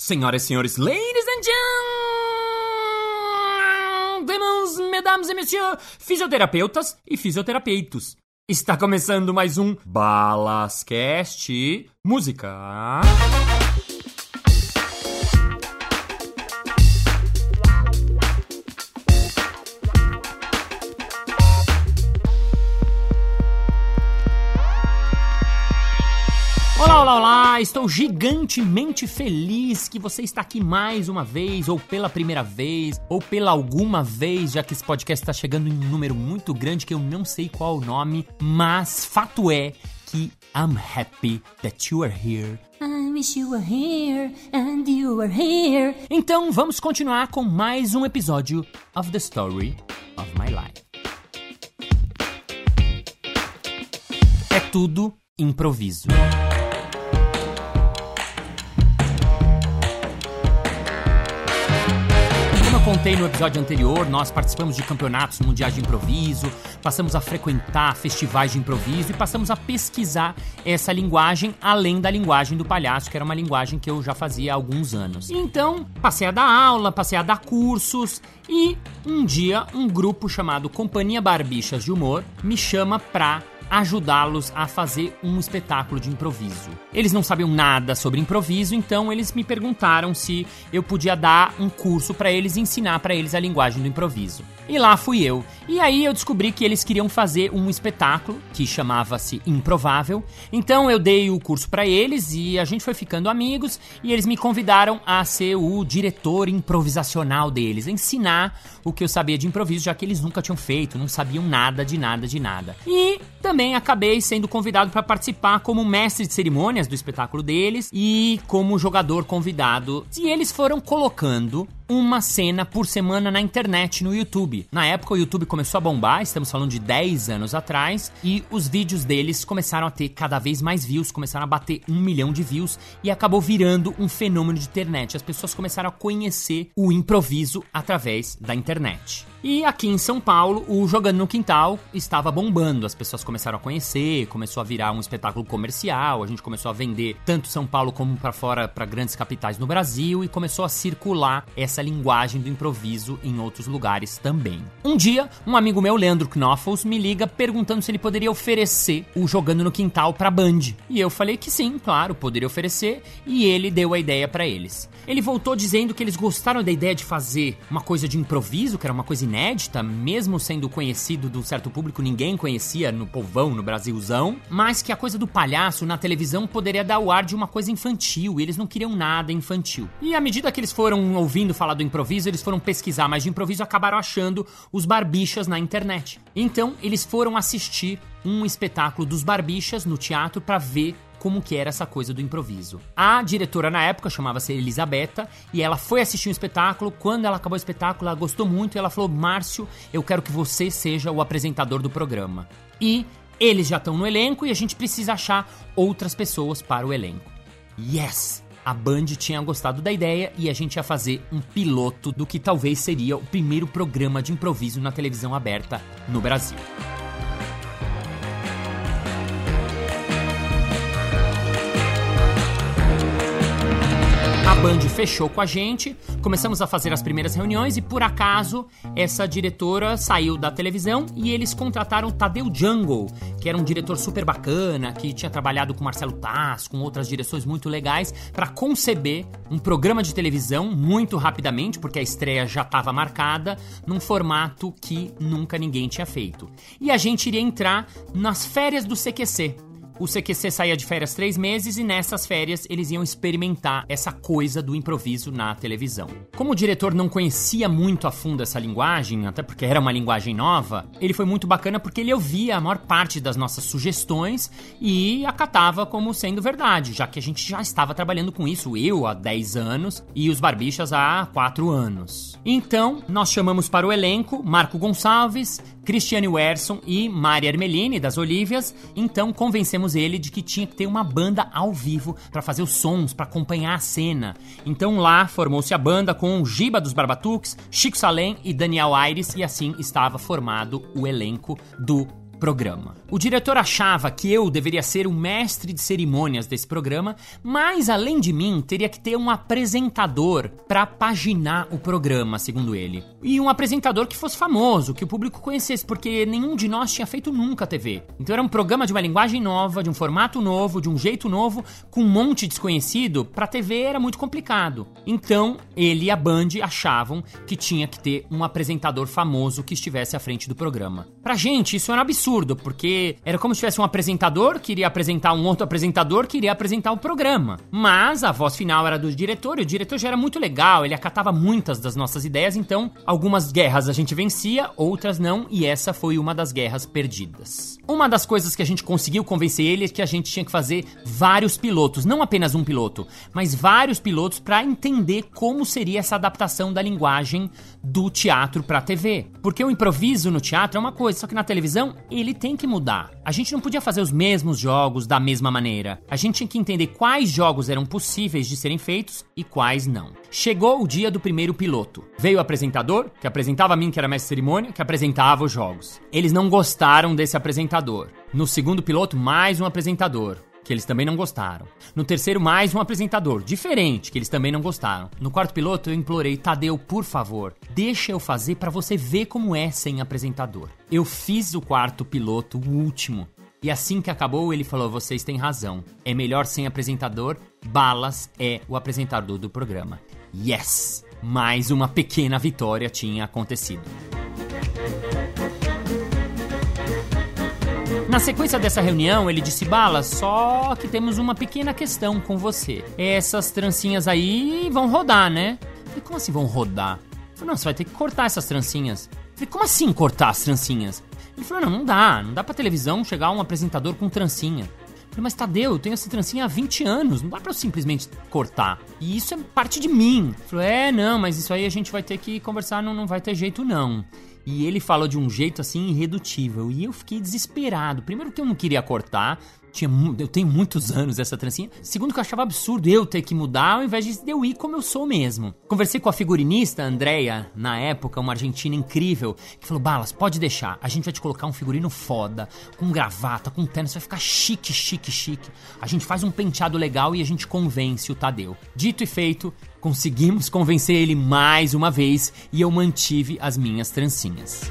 Senhoras e senhores, ladies and gentlemen, mesdames et messieurs, fisioterapeutas e fisioterapeutas. Está começando mais um Balascast Música. Olá, olá, olá! Estou gigantemente feliz que você está aqui mais uma vez, ou pela primeira vez, ou pela alguma vez, já que esse podcast está chegando em um número muito grande que eu não sei qual o nome, mas fato é que I'm happy that you are here. I wish you were here and you were here. Então vamos continuar com mais um episódio of The Story of My Life. É tudo improviso. Contei no episódio anterior, nós participamos de campeonatos mundiais de improviso, passamos a frequentar festivais de improviso e passamos a pesquisar essa linguagem além da linguagem do palhaço, que era uma linguagem que eu já fazia há alguns anos. Então, passei a dar aula, passei a dar cursos e um dia um grupo chamado Companhia Barbichas de Humor me chama pra ajudá-los a fazer um espetáculo de improviso. Eles não sabiam nada sobre improviso, então eles me perguntaram se eu podia dar um curso para eles ensinar para eles a linguagem do improviso. E lá fui eu. E aí eu descobri que eles queriam fazer um espetáculo que chamava-se Improvável. Então eu dei o curso para eles e a gente foi ficando amigos e eles me convidaram a ser o diretor improvisacional deles, ensinar o que eu sabia de improviso, já que eles nunca tinham feito, não sabiam nada de nada de nada. E também acabei sendo convidado para participar como mestre de cerimônias do espetáculo deles e como jogador convidado. E eles foram colocando uma cena por semana na internet, no YouTube. Na época o YouTube começou a bombar, estamos falando de 10 anos atrás, e os vídeos deles começaram a ter cada vez mais views, começaram a bater um milhão de views e acabou virando um fenômeno de internet. As pessoas começaram a conhecer o improviso através da internet. E aqui em São Paulo, o Jogando no Quintal estava bombando. As pessoas começaram a conhecer, começou a virar um espetáculo comercial. A gente começou a vender tanto São Paulo como para fora, para grandes capitais no Brasil, e começou a circular essa linguagem do improviso em outros lugares também. Um dia, um amigo meu, Leandro Knoffels, me liga perguntando se ele poderia oferecer o Jogando no Quintal para Band. E eu falei que sim, claro, poderia oferecer, e ele deu a ideia para eles. Ele voltou dizendo que eles gostaram da ideia de fazer uma coisa de improviso, que era uma coisa inédita, mesmo sendo conhecido do certo público, ninguém conhecia no povão, no Brasilzão, mas que a coisa do palhaço na televisão poderia dar o ar de uma coisa infantil, e eles não queriam nada infantil. E à medida que eles foram ouvindo falar do improviso, eles foram pesquisar mais de improviso e acabaram achando os barbichas na internet. Então, eles foram assistir um espetáculo dos barbichas no teatro para ver como que era essa coisa do improviso. A diretora na época chamava-se Elisabetta e ela foi assistir um espetáculo. Quando ela acabou o espetáculo, ela gostou muito e ela falou: "Márcio, eu quero que você seja o apresentador do programa". E eles já estão no elenco e a gente precisa achar outras pessoas para o elenco. Yes! A Band tinha gostado da ideia e a gente ia fazer um piloto do que talvez seria o primeiro programa de improviso na televisão aberta no Brasil. Band fechou com a gente, começamos a fazer as primeiras reuniões e por acaso essa diretora saiu da televisão e eles contrataram Tadeu Jungle, que era um diretor super bacana, que tinha trabalhado com Marcelo Taz, com outras direções muito legais, para conceber um programa de televisão muito rapidamente, porque a estreia já estava marcada, num formato que nunca ninguém tinha feito. E a gente iria entrar nas férias do CQC, o CQC saía de férias três meses e nessas férias eles iam experimentar essa coisa do improviso na televisão. Como o diretor não conhecia muito a fundo essa linguagem, até porque era uma linguagem nova, ele foi muito bacana porque ele ouvia a maior parte das nossas sugestões e acatava como sendo verdade, já que a gente já estava trabalhando com isso, eu há 10 anos e os Barbichas há 4 anos. Então, nós chamamos para o elenco Marco Gonçalves, Cristiane Werson e Mari Ermelini, das Olívias, então convencemos ele de que tinha que ter uma banda ao vivo para fazer os sons, para acompanhar a cena. Então lá formou-se a banda com Giba dos Barbatuques, Chico Salem e Daniel Aires, e assim estava formado o elenco do programa. O diretor achava que eu deveria ser o mestre de cerimônias desse programa, mas além de mim, teria que ter um apresentador para paginar o programa, segundo ele. E um apresentador que fosse famoso, que o público conhecesse, porque nenhum de nós tinha feito nunca TV. Então era um programa de uma linguagem nova, de um formato novo, de um jeito novo, com um monte desconhecido. Para TV era muito complicado. Então ele e a Band achavam que tinha que ter um apresentador famoso que estivesse à frente do programa. Pra gente, isso era um absurdo, porque era como se tivesse um apresentador que iria apresentar um outro apresentador que iria apresentar o programa. Mas a voz final era do diretor, e o diretor já era muito legal, ele acatava muitas das nossas ideias, então algumas guerras a gente vencia, outras não, e essa foi uma das guerras perdidas. Uma das coisas que a gente conseguiu convencer ele é que a gente tinha que fazer vários pilotos, não apenas um piloto, mas vários pilotos para entender como seria essa adaptação da linguagem do teatro para TV. Porque o improviso no teatro é uma coisa, só que na televisão ele tem que mudar. A gente não podia fazer os mesmos jogos da mesma maneira. A gente tinha que entender quais jogos eram possíveis de serem feitos e quais não. Chegou o dia do primeiro piloto. Veio o apresentador, que apresentava a mim, que era mestre cerimônia, que apresentava os jogos. Eles não gostaram desse apresentador. No segundo piloto, mais um apresentador que eles também não gostaram. No terceiro, mais um apresentador, diferente, que eles também não gostaram. No quarto piloto, eu implorei, Tadeu, por favor, deixa eu fazer para você ver como é sem apresentador. Eu fiz o quarto piloto, o último. E assim que acabou, ele falou: vocês têm razão. É melhor sem apresentador. Balas é o apresentador do programa. Yes! Mais uma pequena vitória tinha acontecido. Na sequência dessa reunião, ele disse: Bala, só que temos uma pequena questão com você. Essas trancinhas aí vão rodar, né? Eu falei, como assim vão rodar? Eu falei, não, você vai ter que cortar essas trancinhas. Eu falei, como assim cortar as trancinhas? Ele falou, não, não dá. Não dá pra televisão chegar um apresentador com trancinha. Eu falei, mas Tadeu, eu tenho essa trancinha há 20 anos, não dá pra eu simplesmente cortar. E isso é parte de mim. Ele falou, é, não, mas isso aí a gente vai ter que conversar, não, não vai ter jeito não. E ele falou de um jeito assim irredutível. E eu fiquei desesperado. Primeiro que eu não queria cortar. Tinha, eu tenho muitos anos essa trancinha. Segundo que eu achava absurdo eu ter que mudar ao invés de eu ir como eu sou mesmo. Conversei com a figurinista Andrea, na época, uma argentina incrível, que falou: Balas, pode deixar. A gente vai te colocar um figurino foda, com gravata, com terno, você vai ficar chique, chique, chique. A gente faz um penteado legal e a gente convence o Tadeu. Dito e feito, Conseguimos convencer ele mais uma vez e eu mantive as minhas trancinhas.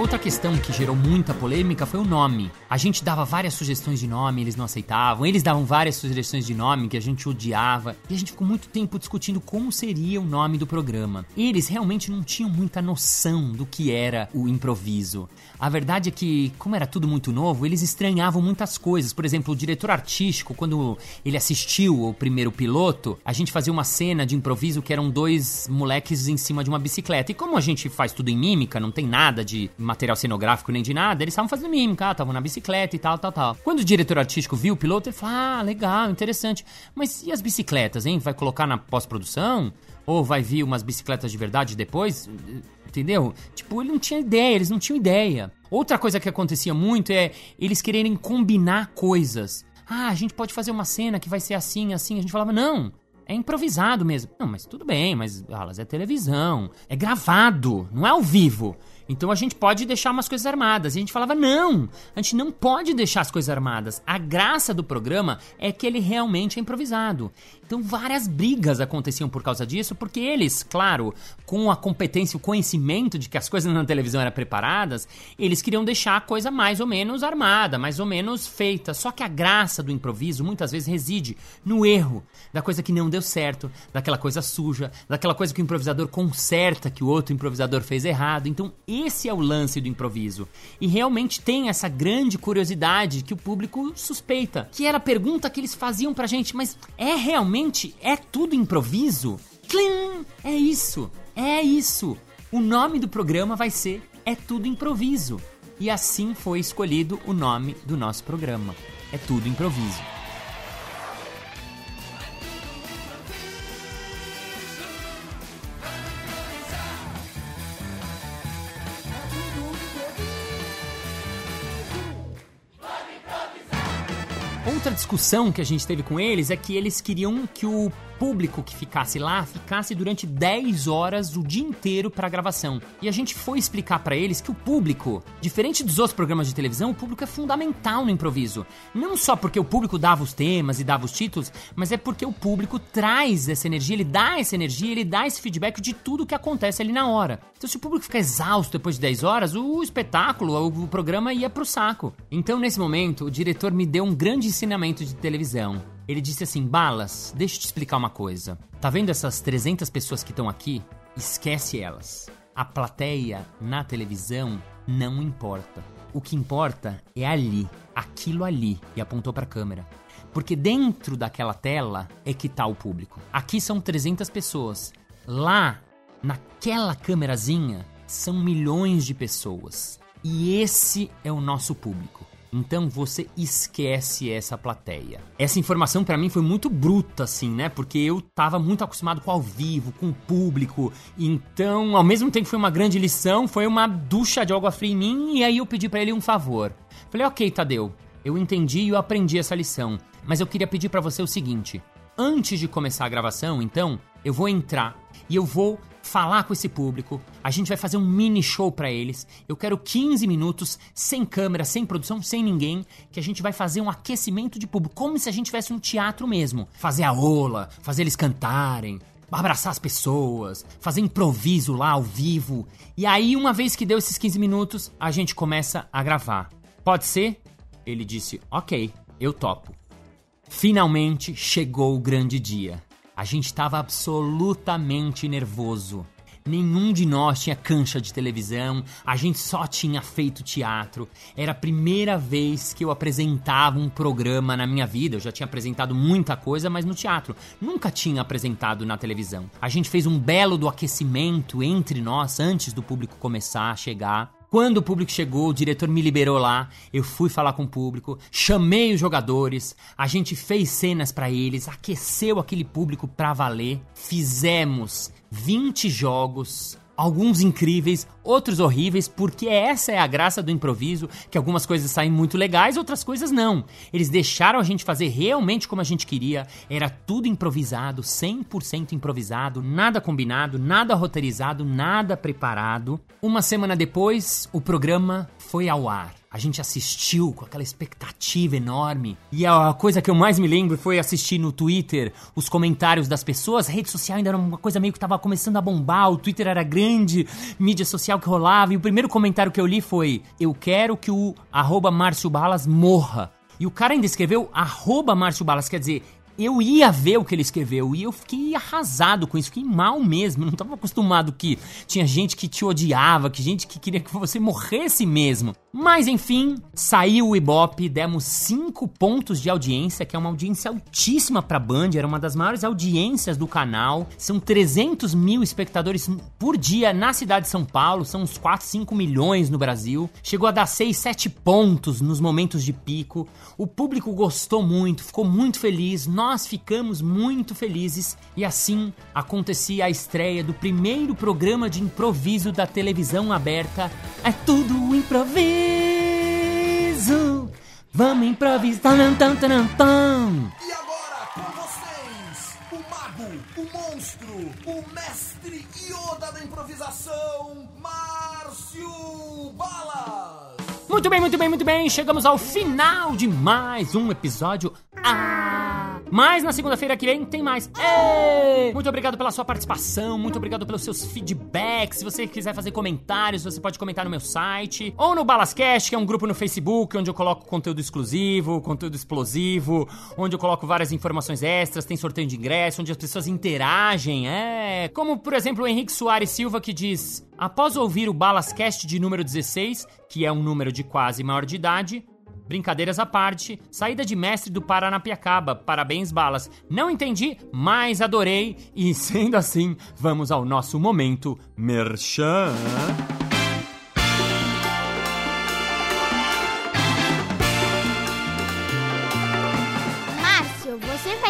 Outra questão que gerou muita polêmica foi o nome. A gente dava várias sugestões de nome, eles não aceitavam. Eles davam várias sugestões de nome que a gente odiava. E a gente ficou muito tempo discutindo como seria o nome do programa. Eles realmente não tinham muita noção do que era o improviso. A verdade é que, como era tudo muito novo, eles estranhavam muitas coisas. Por exemplo, o diretor artístico, quando ele assistiu o primeiro piloto, a gente fazia uma cena de improviso que eram dois moleques em cima de uma bicicleta. E como a gente faz tudo em mímica, não tem nada de material cenográfico nem de nada, eles estavam fazendo mímica, estavam na bicicleta e tal, tal, tal. Quando o diretor artístico viu o piloto, ele falou: Ah, legal, interessante. Mas e as bicicletas, hein? Vai colocar na pós-produção? Ou vai vir umas bicicletas de verdade depois? Entendeu? Tipo, ele não tinha ideia, eles não tinham ideia. Outra coisa que acontecia muito é eles quererem combinar coisas. Ah, a gente pode fazer uma cena que vai ser assim, assim. A gente falava, não, é improvisado mesmo. Não, mas tudo bem, mas Alas, é televisão. É gravado, não é ao vivo. Então a gente pode deixar umas coisas armadas. E a gente falava, não, a gente não pode deixar as coisas armadas. A graça do programa é que ele realmente é improvisado. Então várias brigas aconteciam por causa disso, porque eles, claro, com a competência o conhecimento de que as coisas na televisão eram preparadas, eles queriam deixar a coisa mais ou menos armada, mais ou menos feita. Só que a graça do improviso muitas vezes reside no erro, da coisa que não deu certo, daquela coisa suja, daquela coisa que o improvisador conserta que o outro improvisador fez errado. Então esse é o lance do improviso. E realmente tem essa grande curiosidade que o público suspeita, que era a pergunta que eles faziam pra gente, mas é realmente é tudo improviso? Clim! É isso, é isso. O nome do programa vai ser É Tudo Improviso. E assim foi escolhido o nome do nosso programa. É Tudo Improviso. Discussão que a gente teve com eles é que eles queriam que o público que ficasse lá ficasse durante 10 horas o dia inteiro para a gravação. E a gente foi explicar para eles que o público, diferente dos outros programas de televisão, o público é fundamental no improviso. Não só porque o público dava os temas e dava os títulos, mas é porque o público traz essa energia, ele dá essa energia, ele dá esse feedback de tudo que acontece ali na hora. Então se o público ficar exausto depois de 10 horas, o espetáculo, o programa ia pro saco. Então nesse momento, o diretor me deu um grande ensinamento de televisão. Ele disse assim: Balas, deixa eu te explicar uma coisa. Tá vendo essas 300 pessoas que estão aqui? Esquece elas. A plateia na televisão não importa. O que importa é ali, aquilo ali. E apontou para a câmera. Porque dentro daquela tela é que tá o público. Aqui são 300 pessoas. Lá, naquela câmerazinha, são milhões de pessoas. E esse é o nosso público. Então você esquece essa plateia. Essa informação para mim foi muito bruta, assim, né? Porque eu tava muito acostumado com ao vivo, com o público. Então, ao mesmo tempo foi uma grande lição, foi uma ducha de água fria em mim. E aí eu pedi para ele um favor. Falei, ok, Tadeu, eu entendi e eu aprendi essa lição. Mas eu queria pedir para você o seguinte: antes de começar a gravação, então, eu vou entrar e eu vou falar com esse público. A gente vai fazer um mini show para eles. Eu quero 15 minutos sem câmera, sem produção, sem ninguém, que a gente vai fazer um aquecimento de público, como se a gente tivesse um teatro mesmo. Fazer a ola, fazer eles cantarem, abraçar as pessoas, fazer improviso lá ao vivo. E aí, uma vez que deu esses 15 minutos, a gente começa a gravar. Pode ser? Ele disse: Ok, eu topo. Finalmente chegou o grande dia. A gente estava absolutamente nervoso. Nenhum de nós tinha cancha de televisão, a gente só tinha feito teatro. Era a primeira vez que eu apresentava um programa na minha vida. Eu já tinha apresentado muita coisa, mas no teatro. Nunca tinha apresentado na televisão. A gente fez um belo do aquecimento entre nós antes do público começar a chegar. Quando o público chegou, o diretor me liberou lá, eu fui falar com o público, chamei os jogadores, a gente fez cenas para eles, aqueceu aquele público pra valer, fizemos 20 jogos, alguns incríveis, outros horríveis, porque essa é a graça do improviso, que algumas coisas saem muito legais, outras coisas não. Eles deixaram a gente fazer realmente como a gente queria, era tudo improvisado, 100% improvisado, nada combinado, nada roteirizado, nada preparado. Uma semana depois, o programa foi ao ar. A gente assistiu com aquela expectativa enorme. E a coisa que eu mais me lembro foi assistir no Twitter os comentários das pessoas. A rede social ainda era uma coisa meio que tava começando a bombar. O Twitter era grande, mídia social que rolava. E o primeiro comentário que eu li foi: Eu quero que o arroba Márcio Balas morra. E o cara ainda escreveu arroba Márcio Balas, quer dizer, eu ia ver o que ele escreveu e eu fiquei arrasado com isso, fiquei mal mesmo. Não estava acostumado que tinha gente que te odiava, que gente que queria que você morresse mesmo. Mas enfim, saiu o Ibope, demos 5 pontos de audiência, que é uma audiência altíssima pra Band, era uma das maiores audiências do canal. São 300 mil espectadores por dia na cidade de São Paulo, são uns 4, 5 milhões no Brasil. Chegou a dar 6, 7 pontos nos momentos de pico. O público gostou muito, ficou muito feliz, nós ficamos muito felizes e assim acontecia a estreia do primeiro programa de improviso da televisão aberta. É tudo improviso! Vamos improvisar! Tam, tam, tam, tam. E agora com vocês, o mago, o monstro, o mestre Yoda da improvisação, Márcio Balas! Muito bem, muito bem, muito bem. Chegamos ao final de mais um episódio. Ah! Mas na segunda-feira que vem tem mais. Ei! Muito obrigado pela sua participação, muito obrigado pelos seus feedbacks. Se você quiser fazer comentários, você pode comentar no meu site ou no Balascast, que é um grupo no Facebook onde eu coloco conteúdo exclusivo, conteúdo explosivo, onde eu coloco várias informações extras, tem sorteio de ingresso, onde as pessoas interagem. É, como por exemplo o Henrique Soares Silva que diz: Após ouvir o Balascast de número 16, que é um número de quase maior de idade, Brincadeiras à parte, saída de mestre do Paranapiacaba. Parabéns, balas. Não entendi, mas adorei. E sendo assim, vamos ao nosso momento Merchan.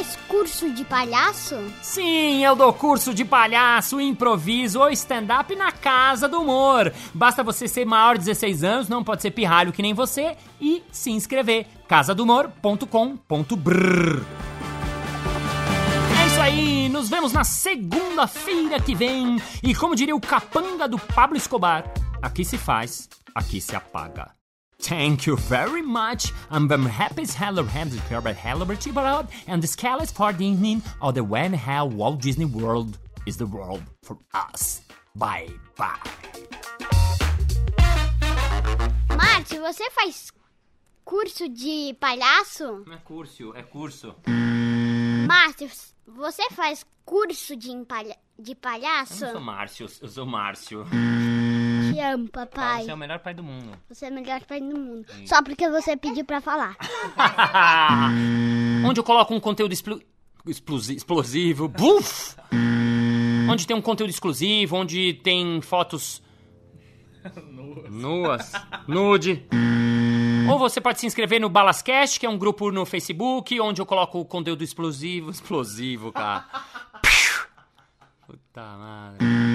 Faz curso de palhaço? Sim, eu dou curso de palhaço, improviso ou stand-up na Casa do Humor. Basta você ser maior de 16 anos, não pode ser pirralho que nem você, e se inscrever. casadohumor.com.br É isso aí, nos vemos na segunda-feira que vem. E como diria o capanga do Pablo Escobar, aqui se faz, aqui se apaga. Thank you very much. I'm very happy as hell and the scale is for the evening of the when hell Walt Disney World is the world for us. Bye bye. Márcio, você faz curso de palhaço? Não é curso, é curso. Márcio, você faz curso de, empalha... de palhaço? Eu não sou Márcio, eu sou Márcio. Amo, papai. Você é o melhor pai do mundo. Você é o melhor pai do mundo. Só porque você pediu pra falar. Onde eu coloco um conteúdo explo... explosi- explosivo. Buf! Onde tem um conteúdo exclusivo, onde tem fotos. Nuas. Nude. Ou você pode se inscrever no Balascast, que é um grupo no Facebook, onde eu coloco o conteúdo explosivo. Explosivo, cara. Puta madre.